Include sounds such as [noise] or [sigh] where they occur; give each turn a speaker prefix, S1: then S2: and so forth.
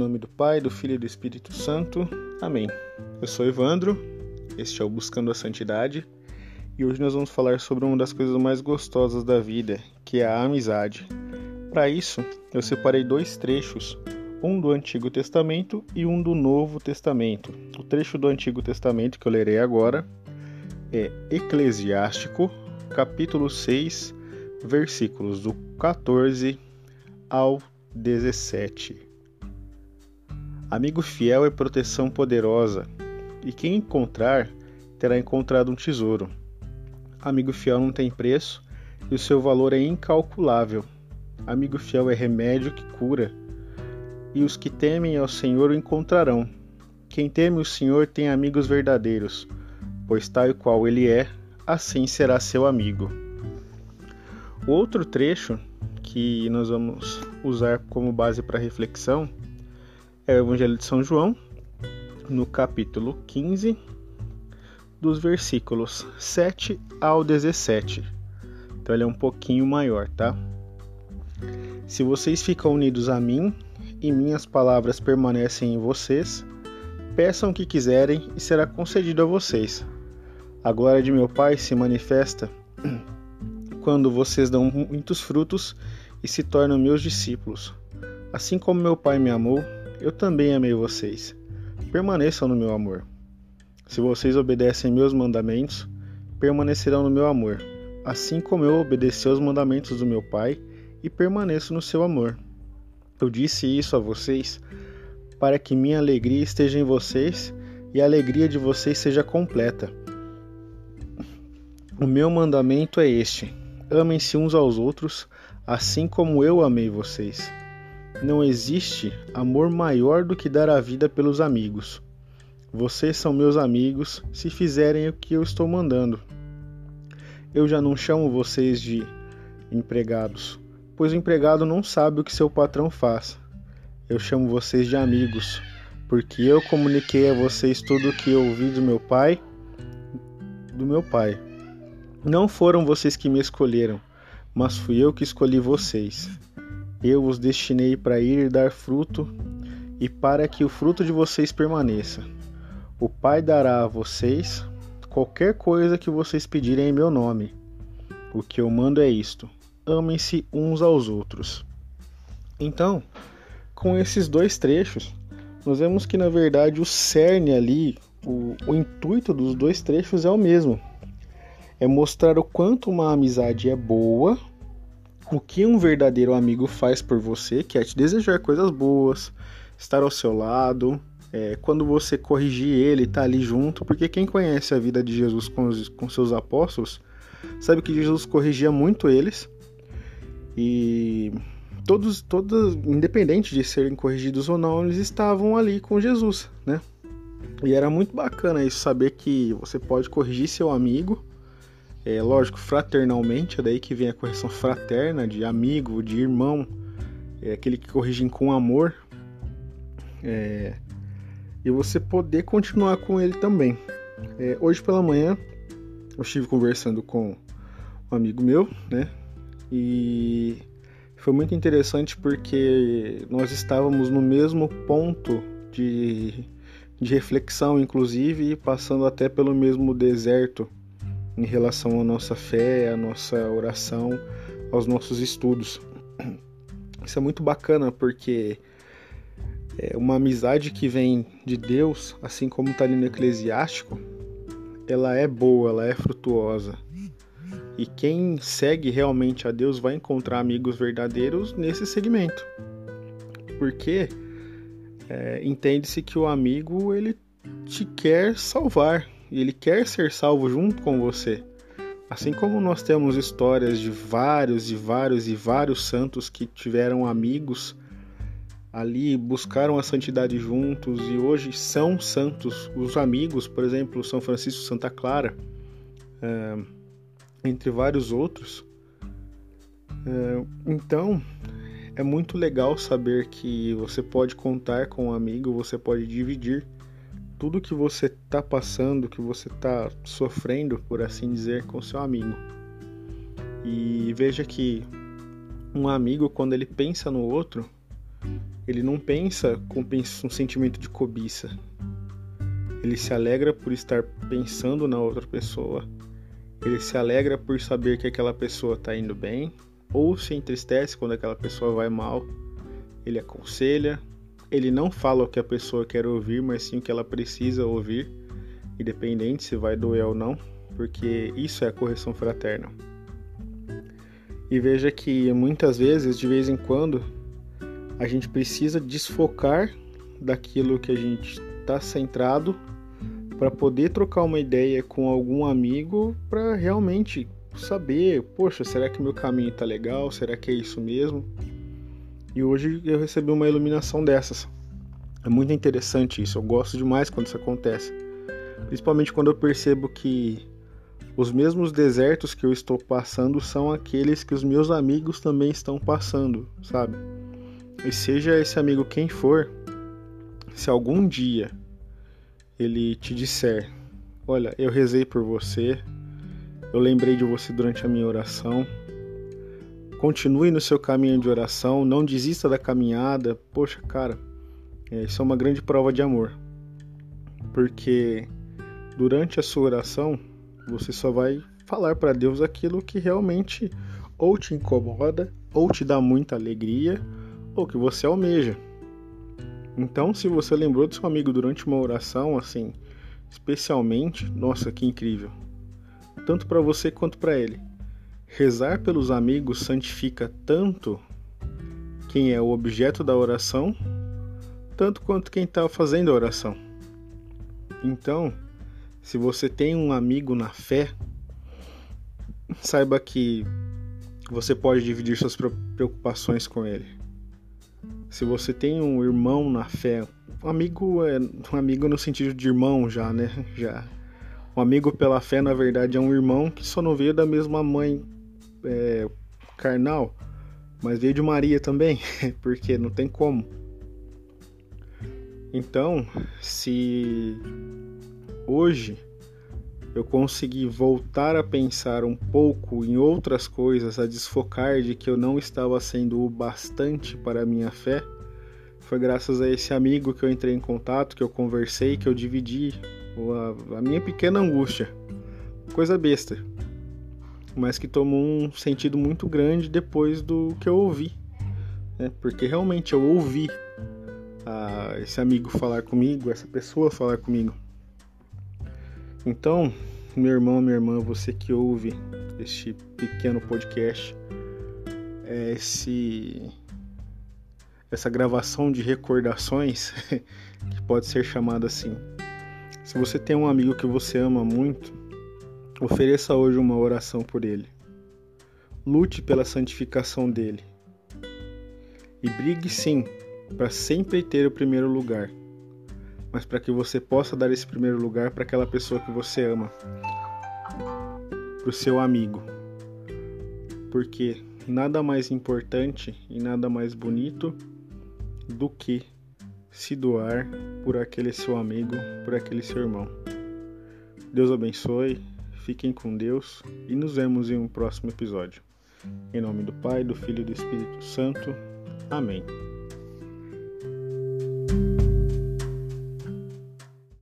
S1: nome do Pai, do Filho e do Espírito Santo. Amém. Eu sou Evandro, este é o Buscando a Santidade, e hoje nós vamos falar sobre uma das coisas mais gostosas da vida, que é a amizade. Para isso, eu separei dois trechos, um do Antigo Testamento e um do Novo Testamento. O trecho do Antigo Testamento que eu lerei agora é Eclesiástico, capítulo 6, versículos do 14 ao 17. Amigo fiel é proteção poderosa, e quem encontrar terá encontrado um tesouro. Amigo fiel não tem preço e o seu valor é incalculável. Amigo fiel é remédio que cura, e os que temem ao Senhor o encontrarão. Quem teme o Senhor tem amigos verdadeiros, pois tal e qual ele é, assim será seu amigo. O outro trecho que nós vamos usar como base para reflexão é o Evangelho de São João, no capítulo 15, dos versículos 7 ao 17. Então ele é um pouquinho maior, tá? Se vocês ficam unidos a mim e minhas palavras permanecem em vocês, peçam o que quiserem e será concedido a vocês. A glória de meu Pai se manifesta [clears throat] quando vocês dão muitos frutos e se tornam meus discípulos. Assim como meu Pai me amou, eu também amei vocês. Permaneçam no meu amor. Se vocês obedecem meus mandamentos, permanecerão no meu amor, assim como eu obedeci aos mandamentos do meu Pai e permaneço no seu amor. Eu disse isso a vocês para que minha alegria esteja em vocês e a alegria de vocês seja completa. O meu mandamento é este: amem-se uns aos outros, assim como eu amei vocês. Não existe amor maior do que dar a vida pelos amigos. Vocês são meus amigos se fizerem o que eu estou mandando. Eu já não chamo vocês de empregados, pois o empregado não sabe o que seu patrão faz. Eu chamo vocês de amigos, porque eu comuniquei a vocês tudo o que eu ouvi do meu pai, do meu pai. Não foram vocês que me escolheram, mas fui eu que escolhi vocês. Eu os destinei para ir e dar fruto, e para que o fruto de vocês permaneça. O Pai dará a vocês qualquer coisa que vocês pedirem em meu nome. O que eu mando é isto: amem-se uns aos outros. Então, com esses dois trechos, nós vemos que na verdade o cerne ali, o, o intuito dos dois trechos é o mesmo: é mostrar o quanto uma amizade é boa o que um verdadeiro amigo faz por você, que é te desejar coisas boas, estar ao seu lado, é, quando você corrigir ele, tá ali junto, porque quem conhece a vida de Jesus com, os, com seus apóstolos sabe que Jesus corrigia muito eles e todos, todos, independente de serem corrigidos ou não, eles estavam ali com Jesus, né? E era muito bacana isso, saber que você pode corrigir seu amigo é lógico, fraternalmente, é daí que vem a correção fraterna, de amigo, de irmão, é aquele que corrigem com amor. É, e você poder continuar com ele também. É, hoje pela manhã eu estive conversando com um amigo meu, né? E foi muito interessante porque nós estávamos no mesmo ponto de, de reflexão, inclusive, passando até pelo mesmo deserto em relação à nossa fé, à nossa oração, aos nossos estudos. Isso é muito bacana porque é uma amizade que vem de Deus, assim como está ali no Eclesiástico, ela é boa, ela é frutuosa. E quem segue realmente a Deus vai encontrar amigos verdadeiros nesse segmento. Porque é, entende-se que o amigo ele te quer salvar, e ele quer ser salvo junto com você. Assim como nós temos histórias de vários e vários e vários santos que tiveram amigos ali, buscaram a santidade juntos e hoje são santos. Os amigos, por exemplo, São Francisco Santa Clara, é, entre vários outros. É, então, é muito legal saber que você pode contar com um amigo, você pode dividir tudo que você está passando, que você está sofrendo, por assim dizer, com seu amigo. E veja que um amigo, quando ele pensa no outro, ele não pensa com um sentimento de cobiça. Ele se alegra por estar pensando na outra pessoa. Ele se alegra por saber que aquela pessoa está indo bem, ou se entristece quando aquela pessoa vai mal. Ele aconselha. Ele não fala o que a pessoa quer ouvir, mas sim o que ela precisa ouvir, independente se vai doer ou não, porque isso é a correção fraterna. E veja que muitas vezes, de vez em quando, a gente precisa desfocar daquilo que a gente está centrado para poder trocar uma ideia com algum amigo para realmente saber, poxa, será que meu caminho está legal? Será que é isso mesmo? E hoje eu recebi uma iluminação dessas. É muito interessante isso, eu gosto demais quando isso acontece. Principalmente quando eu percebo que os mesmos desertos que eu estou passando são aqueles que os meus amigos também estão passando, sabe? E seja esse amigo quem for, se algum dia ele te disser: Olha, eu rezei por você, eu lembrei de você durante a minha oração. Continue no seu caminho de oração, não desista da caminhada. Poxa, cara, é, isso é uma grande prova de amor. Porque durante a sua oração, você só vai falar para Deus aquilo que realmente ou te incomoda, ou te dá muita alegria, ou que você almeja. Então, se você lembrou do seu amigo durante uma oração, assim, especialmente, nossa, que incrível. Tanto para você quanto para ele. Rezar pelos amigos santifica tanto quem é o objeto da oração, tanto quanto quem está fazendo a oração. Então, se você tem um amigo na fé, saiba que você pode dividir suas preocupações com ele. Se você tem um irmão na fé, um amigo é um amigo no sentido de irmão já, né? Já. Um amigo pela fé, na verdade, é um irmão que só não veio da mesma mãe é, carnal, mas veio de Maria também, [laughs] porque não tem como. Então, se hoje eu consegui voltar a pensar um pouco em outras coisas, a desfocar de que eu não estava sendo o bastante para a minha fé, foi graças a esse amigo que eu entrei em contato, que eu conversei, que eu dividi a, a minha pequena angústia. Coisa besta, mas que tomou um sentido muito grande depois do que eu ouvi. Né? Porque realmente eu ouvi a, esse amigo falar comigo, essa pessoa falar comigo. Então, meu irmão, minha irmã, você que ouve este pequeno podcast, esse, essa gravação de recordações, [laughs] que pode ser chamada assim. Se você tem um amigo que você ama muito, ofereça hoje uma oração por ele. Lute pela santificação dele. E brigue sim para sempre ter o primeiro lugar mas para que você possa dar esse primeiro lugar para aquela pessoa que você ama, para o seu amigo. Porque nada mais importante e nada mais bonito do que se doar por aquele seu amigo, por aquele seu irmão. Deus abençoe, fiquem com Deus e nos vemos em um próximo episódio. Em nome do Pai, do Filho e do Espírito Santo. Amém.